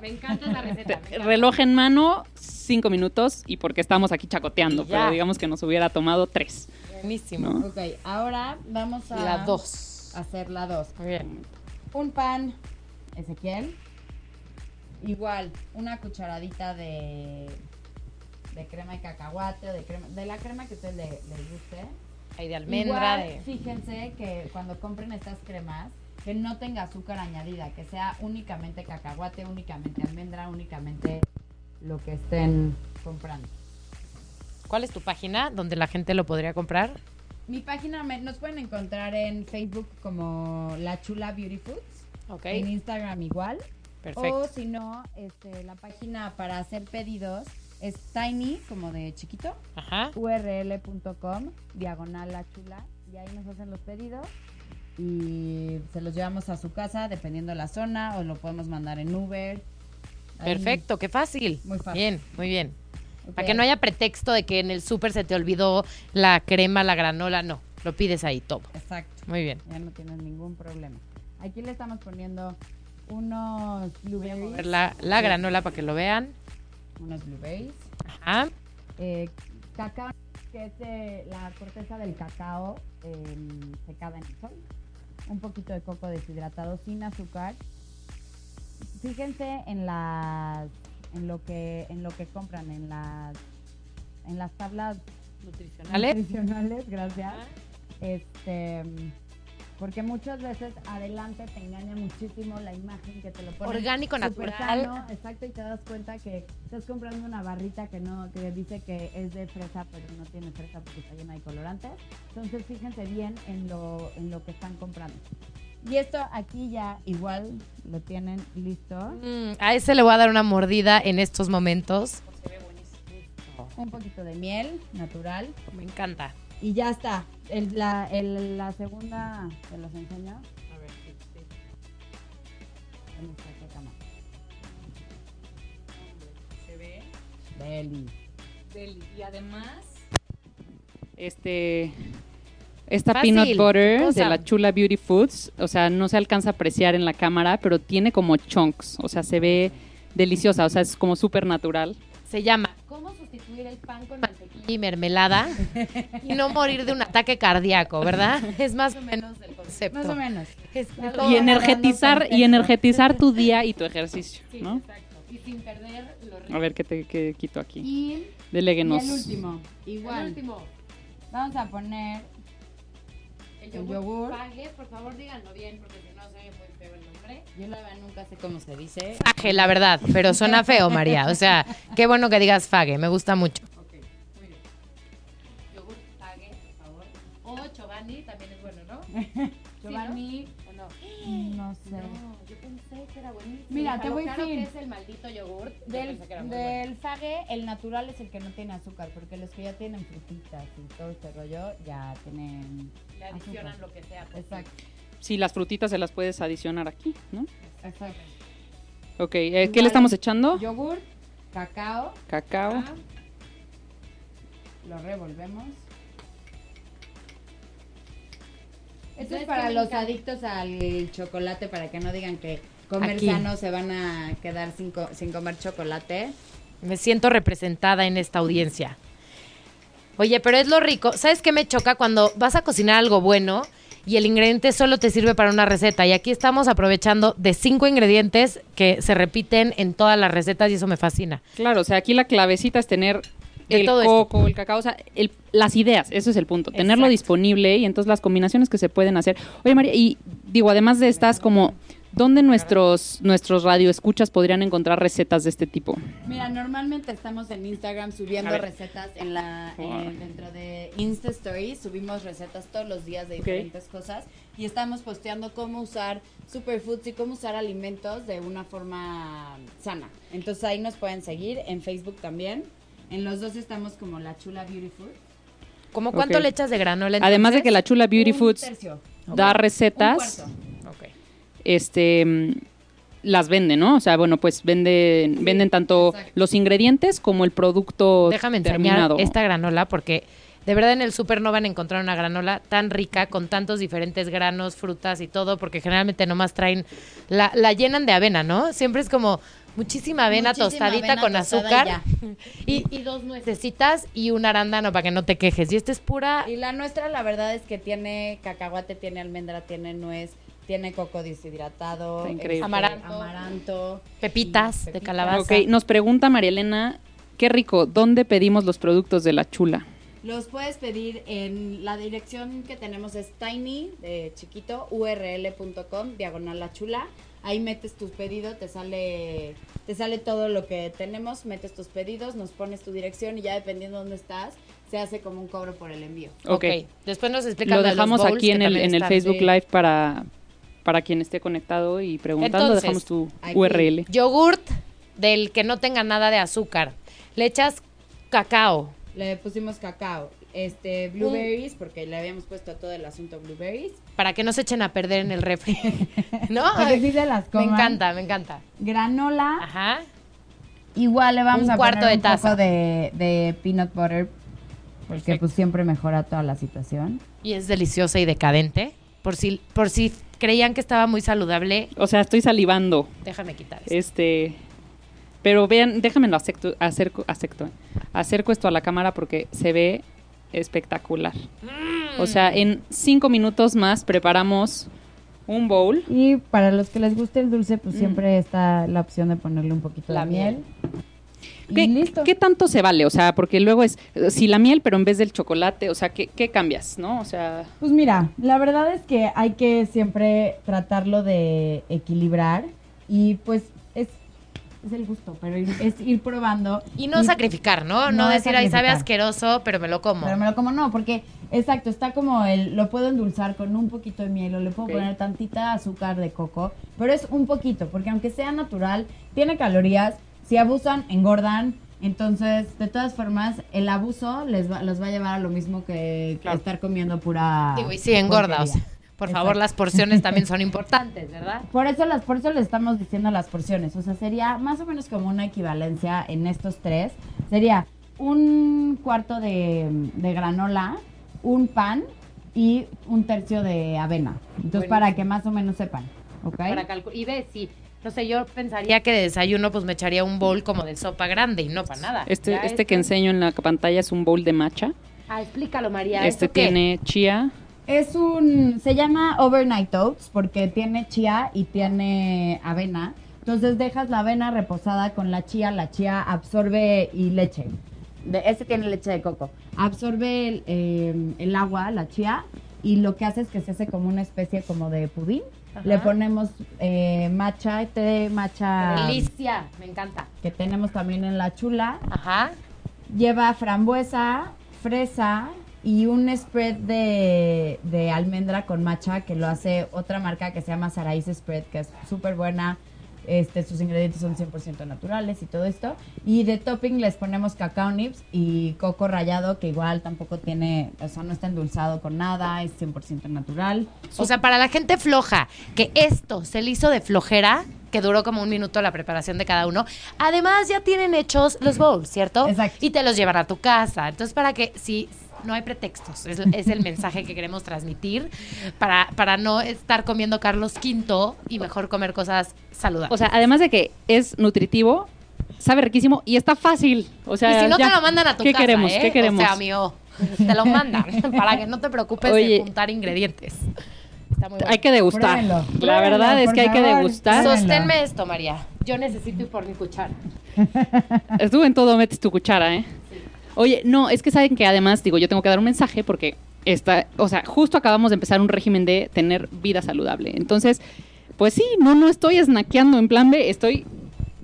Me encanta esa receta. Te- reloj en mano, cinco minutos y porque estamos aquí chacoteando, pero digamos que nos hubiera tomado tres. Buenísimo. ¿no? Ok, ahora vamos a La dos. hacer la dos. Bien. un pan Ezequiel. Igual, una cucharadita de, de crema de cacahuate o de crema, de la crema que a ustedes le- les guste. Hay de almendra, Igual, de... fíjense que cuando compren estas cremas, que no tenga azúcar añadida, que sea únicamente cacahuate, únicamente almendra, únicamente lo que estén comprando. ¿Cuál es tu página donde la gente lo podría comprar? Mi página me- nos pueden encontrar en Facebook como La Chula Beauty Foods, En Instagram igual. Perfecto. O si no, este, la página para hacer pedidos es tiny, como de chiquito, url.com, diagonal la chula, y ahí nos hacen los pedidos y se los llevamos a su casa dependiendo de la zona o lo podemos mandar en Uber. Ahí. Perfecto, qué fácil. Muy fácil. Bien, muy bien. Para que no haya pretexto de que en el súper se te olvidó la crema, la granola, no. Lo pides ahí todo. Exacto. Muy bien. Ya no tienes ningún problema. Aquí le estamos poniendo unos blueberries. la, la granola para que lo vean. Unos blueberries. Ajá. Eh, cacao, que es de la corteza del cacao eh, secada en el sol. Un poquito de coco deshidratado sin azúcar. Fíjense en las en lo que en lo que compran en las en las tablas Nutricionales. nutricionales, gracias. Este porque muchas veces adelante te engaña muchísimo la imagen que te lo pone Orgánico, natural. sano, exacto, y te das cuenta que estás comprando una barrita que no, que dice que es de fresa, pero no tiene fresa porque está llena de colorantes. Entonces fíjense bien en lo, en lo que están comprando. Y esto aquí ya igual lo tienen listo. Mm, a ese le voy a dar una mordida en estos momentos. Un poquito de miel natural. Me encanta. Y ya está. El- la, el- la segunda, te los enseño. A ver, ¿Dónde está esta cámara? Se ve. Deli. Deli. Y además, este, esta Fácil, peanut butter de la Chula Beauty Foods, o sea, no se alcanza a apreciar en la cámara, pero tiene como chunks, o sea, se ve deliciosa, o sea, es como súper natural. Se llama ¿Cómo sustituir el pan con mantequilla y mermelada y no morir de un ataque cardíaco, verdad? Es más o menos el concepto. Más o menos. Y energetizar, y energetizar tu día y tu ejercicio, ¿no? Exacto. Y sin perder los A ver qué te qué quito aquí. Y, y Deléguenos. el último. El Igual. último. Vamos a poner El El yogur. yogur. Pague, por favor, díganlo bien, porque nombre. Yo la verdad nunca sé cómo se dice. Fague, la verdad, pero suena feo, María. O sea, qué bueno que digas fague, me gusta mucho. Ok, muy bien. Yogur fague, por favor. O Chobani también es bueno, ¿no? Giovanni, ¿O no? no sé. No, yo pensé que era buenísimo. Mira, te voy a decir. que es el maldito yogur. yo Del, bueno. del fague, el natural es el que no tiene azúcar, porque los que ya tienen frutitas y todo este rollo ya tienen Le adicionan azúcar. lo que sea. pues, Exacto, Sí, las frutitas se las puedes adicionar aquí, ¿no? exacto. Ok, eh, ¿qué le estamos echando? Yogur, cacao, Cacao. Ah, lo revolvemos. Esto ¿Sabes es para los encanta? adictos al chocolate, para que no digan que comer Aquí. sano se van a quedar sin, co- sin comer chocolate. Me siento representada en esta audiencia. Oye, pero es lo rico. ¿Sabes qué me choca cuando vas a cocinar algo bueno y el ingrediente solo te sirve para una receta? Y aquí estamos aprovechando de cinco ingredientes que se repiten en todas las recetas y eso me fascina. Claro, o sea, aquí la clavecita es tener De el todo esto. coco, el cacao, o sea, el- las ideas, eso es el punto, tenerlo disponible y entonces las combinaciones que se pueden hacer. Oye, María, y digo, además de estas, como, ¿dónde nuestros, nuestros radioescuchas podrían encontrar recetas de este tipo? Mira, normalmente estamos en Instagram subiendo recetas en la eh, dentro de Insta Stories, subimos recetas todos los días de diferentes cosas y estamos posteando cómo usar superfoods y cómo usar alimentos de una forma sana. Entonces ahí nos pueden seguir en Facebook también. En los dos estamos como la Chula Beauty Food. ¿Cómo cuánto Ok. le echas de granola? Además de que la Chula Beauty Un Foods tercio. da Un recetas, cuarto. Este mm, las vende, ¿no? O sea, bueno, pues venden, venden tanto exacto. los ingredientes como el producto Déjame terminado. esta granola porque de verdad en el súper no van a encontrar una granola tan rica con tantos diferentes granos, frutas y todo, porque generalmente nomás traen, la, la llenan de avena, ¿no? Siempre es como muchísima avena Muchísima tostadita avena con tostada azúcar y, y dos nuecesitas y un arándano para que no te quejes. Y esta es pura... Y la nuestra, la verdad es que tiene cacahuate, tiene almendra, tiene nuez, tiene coco deshidratado, este, Amaranto. amaranto, Pepitas de calabaza. Ok, nos pregunta María Elena, qué rico, ¿dónde pedimos los productos de la chula? Los puedes pedir en la dirección que tenemos es tiny, de chiquito, url.com, diagonal la chula. Ahí metes tus pedidos, te sale, te sale todo lo que tenemos, metes tus pedidos, nos pones tu dirección y ya dependiendo de dónde estás, se hace como un cobro por el envío. ok. Después nos explican Lo de los dejamos bowls, aquí en el, en. Facebook sí. Live para, para quien esté conectado y preguntando, Entonces, dejamos tu aquí. URL. Yogurt del que no tenga nada de azúcar. Le echas cacao. Le pusimos cacao, este, blueberries, porque le habíamos puesto todo el asunto blueberries. para que no se echen a perder en el refri. ¿No? Para que sí se las me coman. encanta, me encanta. Granola, Ajá. Igual le vamos Un a cuarto poner de un taza. poco de, de peanut butter porque Perfecto. pues siempre mejora toda la situación. Y es deliciosa y decadente. Por si, por si creían que estaba muy saludable, O sea, estoy salivando. déjame quitar esto. Este. Pero vean, déjame lo acerco, acerco, acerco, acerco esto a la cámara porque se ve espectacular. O sea, en cinco minutos más preparamos un bowl. Y para los que les guste el dulce, pues Mm. siempre está la opción de ponerle un poquito La de miel. miel. Y ¿Qué, listo. qué tanto se vale? O sea, porque luego es, si la miel, pero en vez del chocolate, o sea, ¿qué, qué cambias, no? O sea, Pues mira, la verdad es que hay que siempre tratarlo de equilibrar y pues es, es el gusto, pero es ir probando. Y no sacrificar, ¿no? No, No decir, ay, sabe asqueroso, pero me lo como. Pero me lo como no, porque exacto, está como el, lo puedo endulzar con un poquito de miel o le puedo Ok. poner tantita azúcar de coco, pero es un poquito, porque aunque sea natural, tiene calorías, si abusan, engordan, entonces, de todas formas, el abuso les va, los va a llevar a lo mismo que, estar comiendo pura Digo, y sí, engorda, o sea, por favor, las porciones también son importantes, ¿verdad? Por eso, las, por eso le estamos diciendo las porciones. O sea, sería más o menos como una equivalencia en estos tres. Sería un cuarto de, de granola, un pan y un tercio de avena. Entonces, para que más o menos sepan. ¿Ok? Para y ve, sí. No sé, yo pensaría que de desayuno pues me echaría un bowl como de sopa grande y no para nada. este, Ya este que enseño en la pantalla es un bowl de matcha. Ah, explícalo, María. este ¿eso qué? tiene chía. Es un, se llama overnight oats porque tiene chía y tiene avena. Entonces dejas la avena reposada con la chía, la chía absorbe y leche. De, este tiene leche de coco. Absorbe el, eh, el agua, la chía, y lo que hace es que se hace como una especie como de pudín. Ajá. Le ponemos eh, matcha, té de matcha Delicia, me encanta. que tenemos también en la chula. Ajá. Lleva frambuesa, fresa y un spread de, de almendra con matcha que lo hace otra marca que se llama Saraís Spread, que es súper buena. Este, sus ingredientes son 100% naturales y todo esto. Y de topping les ponemos cacao nips y coco rallado, que igual tampoco tiene, o sea, no está endulzado con nada, es 100% natural. O sea, para la gente floja, que esto se le hizo de flojera, que duró como un minuto la preparación de cada uno. Además, ya tienen hechos los bowls, ¿cierto? Exacto. Y te los llevan a tu casa. Entonces, para que si no hay pretextos, es, es el mensaje que queremos transmitir para, para no estar comiendo Carlos V y mejor comer cosas saludables. O sea, además de que es nutritivo, sabe riquísimo y está fácil. O sea, y si no ya. te lo mandan a tu ¿Qué casa, queremos? ¿eh? ¿Qué queremos? O sea, amigo, te lo mandan para que no te preocupes de juntar ingredientes. Está muy bueno. Hay que degustar. Pruébenlo, la pruébenlo, verdad es que hay que degustar. Sos- Sosténme esto, María. Yo necesito ir por mi cuchara. Tú en todo metes tu cuchara, ¿eh? Oye, no, es que saben que además, digo, yo tengo que dar un mensaje porque está, o sea, justo acabamos de empezar un régimen de tener vida saludable. Entonces, pues sí, no, no estoy snackeando en plan B, estoy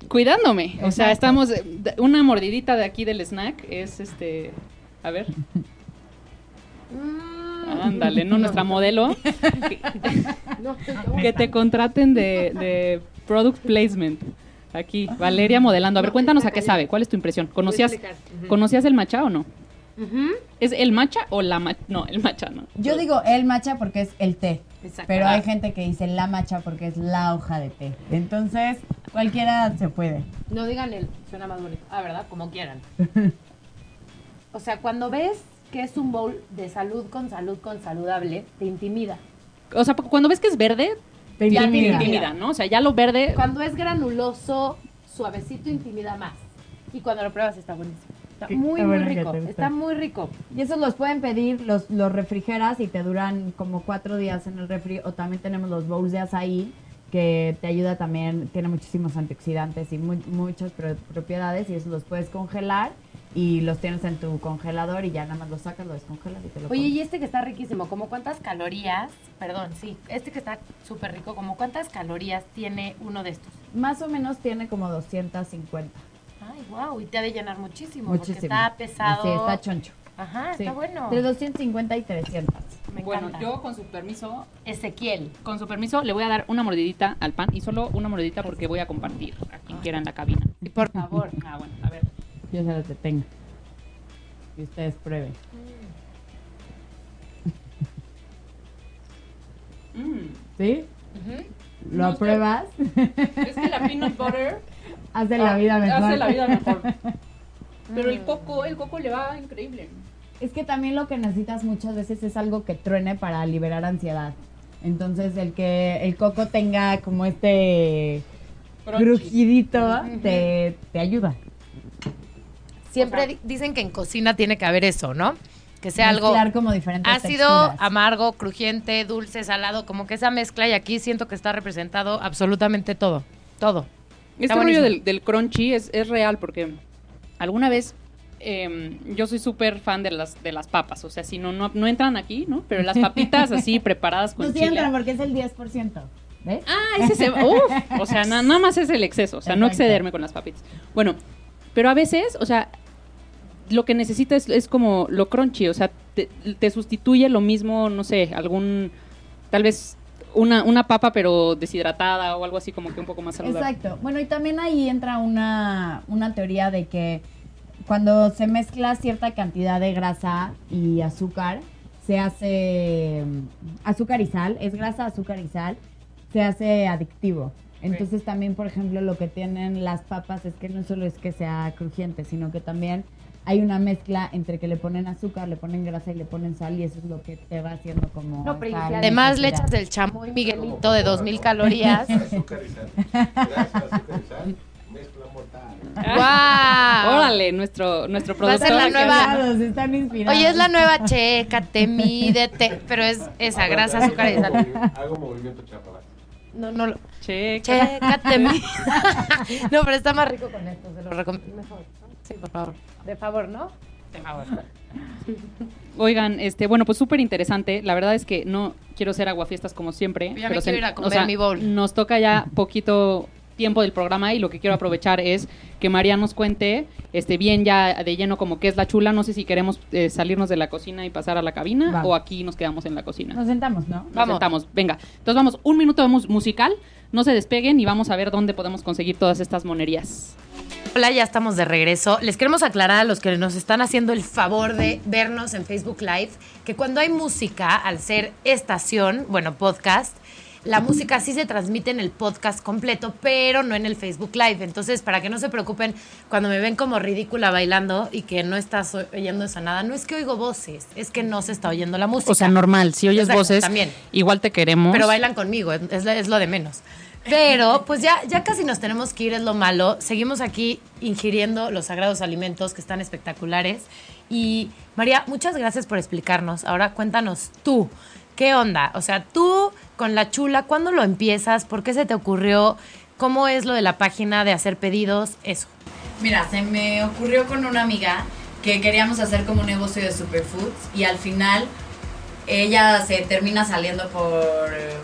cuidándome. O sea, estamos, eh, una mordidita de aquí del snack es este, a ver, ándale, ¿no? Nuestra modelo, que te contraten de, de product placement. Aquí, Valeria modelando. A ver, cuéntanos a qué sabe. ¿Cuál es tu impresión? ¿Conocías, ¿conocías el matcha o no? ¿Es el matcha o la matcha? No, el matcha no. Yo digo el matcha porque es el té. Exacto. Pero Ah. hay gente que dice la matcha porque es la hoja de té. Entonces, cualquiera se puede. No digan el, suena más bonito. Ah, ¿verdad? Como quieran. o sea, cuando ves que es un bowl de salud con salud con saludable, te intimida. O sea, cuando ves que es verde, Te Ya te intimida. ¿no? O sea, ya lo verde. Cuando es granuloso, suavecito, intimida más. Y cuando lo pruebas está buenísimo. Está muy, está muy rico. Está muy rico. Y esos los pueden pedir, los, los refrigeras y te duran como cuatro días en el refri. O también tenemos los bowls de azaí, que te ayuda también, tiene muchísimos antioxidantes y mu- muchas pro- propiedades. Y esos los puedes congelar y los tienes en tu congelador y ya nada más los sacas, lo descongelas y te lo Oye, comes. y este que está riquísimo, ¿como cuántas calorías? Perdón, sí, este que está súper rico, ¿como cuántas calorías tiene uno de estos? Más o menos tiene como 250. Ay, wow, y te ha de llenar muchísimo, porque está pesado. Sí, está choncho. Ajá, Sí. está bueno. Entre 250 y 300. Me Bueno, encanta. yo con su permiso, Ezequiel. con su permiso, le voy a dar una mordidita al pan y solo una mordidita porque voy a compartir a quien quiera en la cabina. Y por favor. Ah, bueno, a ver. Yo se los detengo. Y ustedes prueben. Mm. ¿Sí? ¿Lo No sé. apruebas? Es que la peanut butter Hace la vida mejor. Hace la vida mejor. Pero el coco, el coco le va increíble. Es que también lo que necesitas muchas veces es algo que truene para liberar ansiedad. Entonces, el que el coco tenga como este crujidito te, te ayuda. Siempre di- dicen que en cocina tiene que haber eso, ¿no? Que sea algo como diferentes ácido, texturas. amargo, crujiente, dulce, salado, como que esa mezcla y aquí siento que está representado absolutamente todo, todo. Este rollo del, del crunchy es, es real porque alguna vez eh, yo soy súper fan de las, de las papas. O sea, si no, no, no entran aquí, ¿no? Pero las papitas así preparadas con No chile. sientan porque es el 10%. ¿Ves? Ah, ese se uf, o sea, na- nada más es el exceso, o sea, no excederme con las papitas. Bueno, pero a veces, o sea, lo que necesitas es, es como lo crunchy, o sea, te, te sustituye lo mismo, no sé, algún, tal vez una, una papa pero deshidratada o algo así como que un poco más saludable. Exacto. Bueno, y también ahí entra una, una teoría de que cuando se mezcla cierta cantidad de grasa y azúcar, se hace mm, azúcar y sal, es grasa, azúcar y sal, se hace adictivo. Entonces también, por ejemplo, lo que tienen las papas es que no solo es que sea crujiente, sino que también hay una mezcla entre que le ponen azúcar, le ponen grasa y le ponen sal y eso es lo que te va haciendo como... No, pero además le echas el chamoy Miguelito de 2000 calorías. Azúcar y sal. Gracias, azúcar y sal. ¡Wow! Órale, nuestro, nuestro Va a ser productor. la nueva- Inspirados, están inspirados. Oye, es la nueva chécate, mídete, pero es esa, grasa, azúcar y sal. Hago movimiento chapalac. No, no, lo- Checa. chécate, mi- No, pero está más rico con esto, se lo recomiendo. Mejor. Sí, por favor. De favor, ¿no? De favor. Oigan, este, bueno, pues súper interesante. La verdad es que no quiero ser aguafiestas como siempre. Ya me se- quiero ir a comer mi bowl. Nos toca ya poquito tiempo del programa y lo que quiero aprovechar es que María nos cuente, este, bien ya de lleno como qué es la chula. No sé si queremos eh, salirnos de la cocina y pasar a la cabina Va. o aquí nos quedamos en la cocina. Nos sentamos, ¿no? Nos Vamos. sentamos. Venga, entonces vamos, un minuto de mus- musical. No se despeguen y vamos a ver dónde podemos conseguir todas estas monerías. Hola, ya estamos de regreso. Les queremos aclarar a los que nos están haciendo el favor de vernos en Facebook Live que cuando hay música, al ser estación, bueno, podcast, la música sí se transmite en el podcast completo, pero no en el Facebook Live. Entonces, para que no se preocupen cuando me ven como ridícula bailando y que no estás oyendo esa nada, no es que oigo voces, es que no se está oyendo la música. O sea, normal, si oyes Exacto, voces, también. igual te queremos. Pero bailan conmigo, es, es lo- es lo de menos. Pero pues ya, ya casi nos tenemos que ir, es lo malo. Seguimos aquí ingiriendo los sagrados alimentos que están espectaculares. Y María, muchas gracias por explicarnos. Ahora cuéntanos tú, ¿qué onda? O sea, tú con la chula, ¿cuándo lo empiezas? ¿Por qué se te ocurrió? ¿Cómo es lo de la página de hacer pedidos? Eso. Mira, se me ocurrió con una amiga que queríamos hacer como un negocio de superfoods y al final ella se termina saliendo por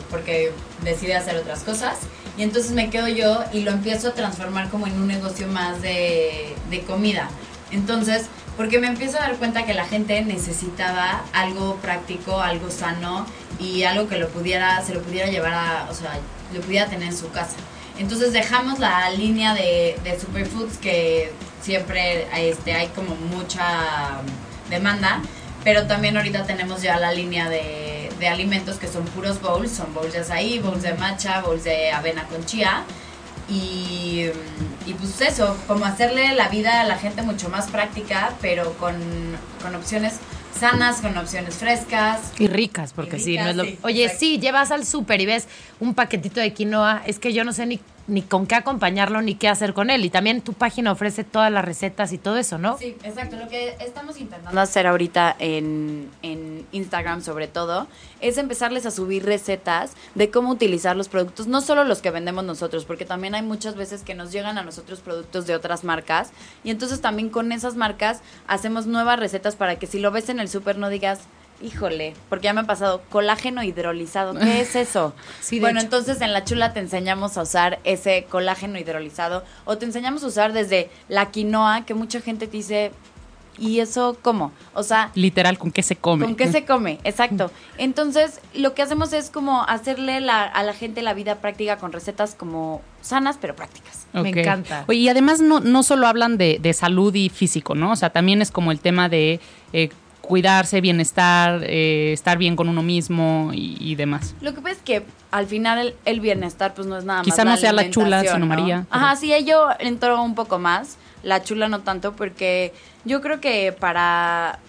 porque decide hacer otras cosas y entonces me quedo yo y lo empiezo a transformar como en un negocio más de, de comida. Entonces, porque me empiezo a dar cuenta que la gente necesitaba algo práctico, algo sano y algo que lo pudiera, se lo pudiera llevar a, o sea, lo pudiera tener en su casa. Entonces dejamos la línea de, de superfoods que siempre este, hay como mucha demanda, pero también ahorita tenemos ya la línea de, de alimentos que son puros bowls, son bowls de azaí, bowls de matcha, bowls de avena con chía. Y, y pues eso, como hacerle la vida a la gente mucho más práctica, pero con, con opciones sanas, con opciones frescas. Y ricas, porque Y sí, no es lo... sí, Oye, exacto. sí, llevas al súper y ves un paquetito de quinoa, es que yo no sé ni, ni con qué acompañarlo ni qué hacer con él. Y también tu página ofrece todas las recetas y todo eso, ¿no? Sí, exacto. Lo que estamos intentando hacer ahorita en, en Instagram sobre todo es empezarles a subir recetas de cómo utilizar los productos, no solo los que vendemos nosotros, porque también hay muchas veces que nos llegan a nosotros productos de otras marcas y entonces también con esas marcas hacemos nuevas recetas para que si lo ves en el súper no digas... Híjole, porque ya me ha pasado colágeno hidrolizado. ¿Qué es eso? Sí, bueno, hecho. entonces en la chula te enseñamos a usar ese colágeno hidrolizado o te enseñamos a usar desde la quinoa, que mucha gente te dice, ¿y eso cómo? O sea, Literal, ¿con qué se come? ¿con qué se come? Exacto. Entonces, lo que hacemos es como hacerle la- a la gente la vida práctica con recetas como sanas pero prácticas. Me encanta. Oye, y además no, no solo hablan de, de salud y físico, ¿no? O sea, también es como el tema de eh, cuidarse, bienestar, eh, estar bien con uno mismo y, y demás. Lo que pasa es que al final el, el bienestar pues no es nada Quizá más no sea la chula, sino ¿no? María, pero- Ajá, sí, ello entró un poco más, la chula no tanto, porque yo creo que para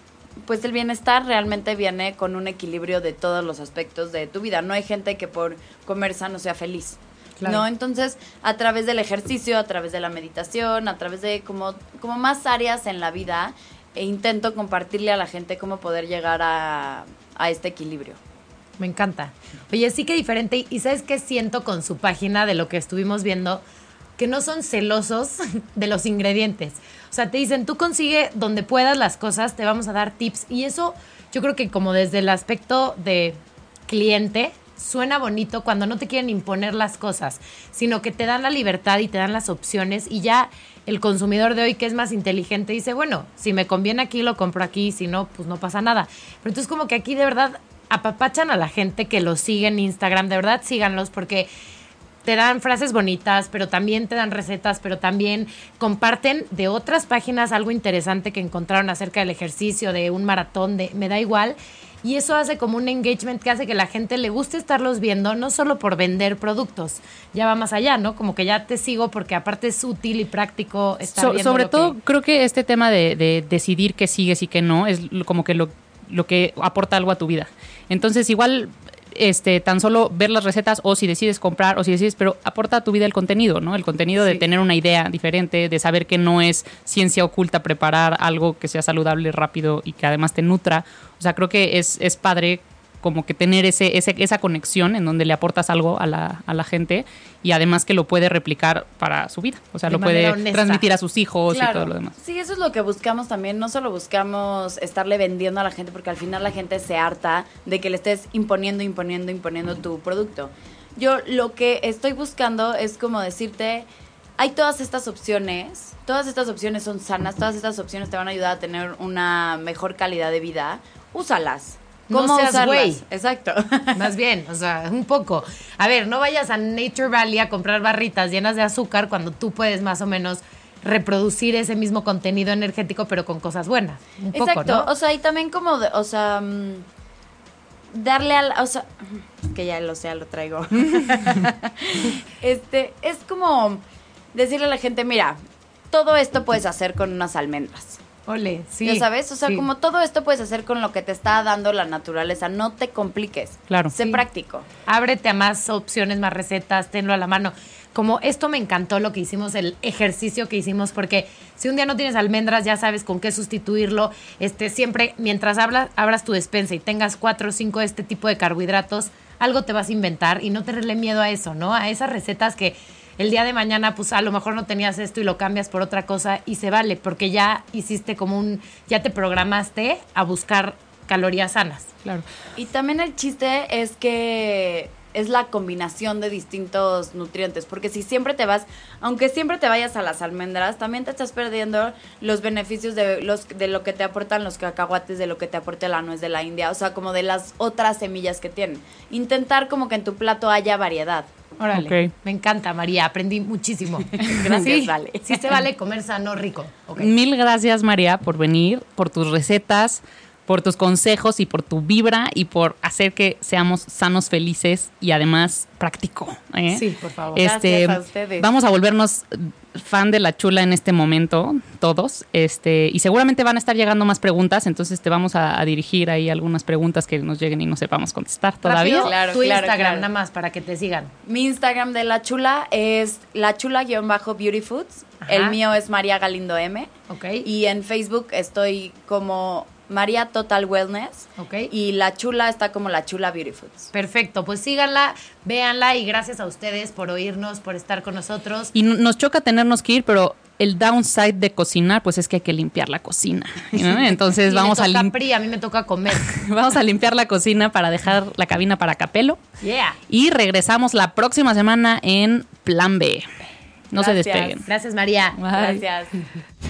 pues el bienestar realmente viene con un equilibrio de todos los aspectos de tu vida. No hay gente que por comer sano sea feliz. Claro. ¿No? Entonces, a través del ejercicio, a través de la meditación, a través de como, como más áreas en la vida, e intento compartirle a la gente cómo poder llegar a, a este equilibrio. Me encanta. Oye, sí que diferente. ¿Y sabes qué siento con su página de lo que estuvimos viendo? Que no son celosos de los ingredientes. O sea, te dicen, tú consigue donde puedas las cosas, te vamos a dar tips. Y eso yo creo que como desde el aspecto de cliente, suena bonito cuando no te quieren imponer las cosas, sino que te dan la libertad y te dan las opciones y ya el consumidor de hoy que es más inteligente dice, bueno, si me conviene aquí lo compro aquí, si no, pues no pasa nada. Pero entonces como que aquí de verdad apapachan a la gente que los sigue en Instagram, de verdad síganlos porque te dan frases bonitas, pero también te dan recetas, pero también comparten de otras páginas algo interesante que encontraron acerca del ejercicio, de un maratón, de me da igual. Y eso hace como un engagement que hace que la gente le guste estarlos viendo, no solo por vender productos, ya va más allá, ¿no? Como que ya te sigo porque aparte es útil y práctico estar So- viendo sobre todo, que- creo que este tema de, de decidir qué sigues y qué no es como que lo, lo que aporta algo a tu vida. Entonces, igual, este, tan solo ver las recetas o si decides comprar o si decides, pero aporta a tu vida el contenido, ¿no? El contenido de tener una idea diferente, de saber que no es ciencia oculta preparar algo que sea saludable, rápido y que además te nutra. O sea, creo que es, es padre como que tener ese, ese, esa conexión en donde le aportas algo a la, a la gente y además que lo puede replicar para su vida. O sea, De lo puede honesta. transmitir a sus hijos y todo lo demás. Sí, eso es lo que buscamos también. No solo buscamos estarle vendiendo a la gente, porque al final la gente se harta de que le estés imponiendo, imponiendo, imponiendo tu producto. Yo lo que estoy buscando es como decirte, hay todas estas opciones, todas estas opciones son sanas, todas estas opciones te van a ayudar a tener una mejor calidad de vida. Úsalas. No ¿Cómo seas usarlas? güey. Exacto. Más bien, o sea, un poco. A ver, no vayas a Nature Valley a comprar barritas llenas de azúcar cuando tú puedes más o menos reproducir ese mismo contenido energético, pero con cosas buenas. Un poco, Exacto, ¿no? o sea, y también como, de- o sea, mm, darle al, o sea, que ya lo sé, lo traigo. este, es como decirle a la gente, mira, todo esto puedes hacer con unas almendras. Ole, sí. ya sabes, o sea, sí. como todo esto puedes hacer con lo que te está dando la naturaleza, no te compliques. Claro. Sé Sí. práctico. Ábrete a más opciones, más recetas, tenlo a la mano. Como esto me encantó lo que hicimos, el ejercicio que hicimos, porque si un día no tienes almendras, ya sabes con qué sustituirlo. Este, siempre, mientras hablas, abras tu despensa y tengas cuatro o cinco de este tipo de carbohidratos, algo te vas a inventar y no tenerle miedo a eso, ¿no? A esas recetas que el día de mañana, pues a lo mejor no tenías esto y lo cambias por otra cosa y se vale, porque ya hiciste como un, ya te programaste a buscar calorías sanas. Claro. Y también el chiste es que es la combinación de distintos nutrientes, porque si siempre te vas, aunque siempre te vayas a las almendras, también te estás perdiendo los beneficios de los de lo que te aportan los cacahuates, de lo que te aporta la nuez de la India, o sea, como de las otras semillas que tienen. Intentar como que en tu plato haya variedad. Órale, Ok. me encanta, María, aprendí muchísimo. Gracias, sí, Vale. Sí se vale comer sano, rico. Ok. Mil gracias, María, por venir, por tus recetas, por tus consejos y por tu vibra y por hacer que seamos sanos, felices y además práctico. ¿eh? Sí, por favor. Este, Gracias a ustedes. Vamos a volvernos fan de la chula en este momento, todos. Este, y seguramente van a estar llegando más preguntas, entonces te vamos a, a dirigir ahí algunas preguntas que nos lleguen y no sepamos contestar todavía. Rápido, Claro, tu claro, Instagram claro. nada más para que te sigan. Mi Instagram de la chula es la chula-beauty foods. Ajá. El mío es María Galindo M. Ok. Y en Facebook estoy como María Total Wellness. Ok. Y la chula está como la chula Beauty Foods. Perfecto, pues síganla, véanla y gracias a ustedes por oírnos, por estar con nosotros. Y no- nos choca tenernos que ir, pero el downside de cocinar, pues es que hay que limpiar la cocina. ¿no? Entonces Y vamos a, toca lim- Pri, a mí me toca comer. vamos a limpiar la cocina para dejar la cabina para capelo. Yeah. Y regresamos la próxima semana en Plan B. No se despeguen. Gracias, María. Bye. Gracias.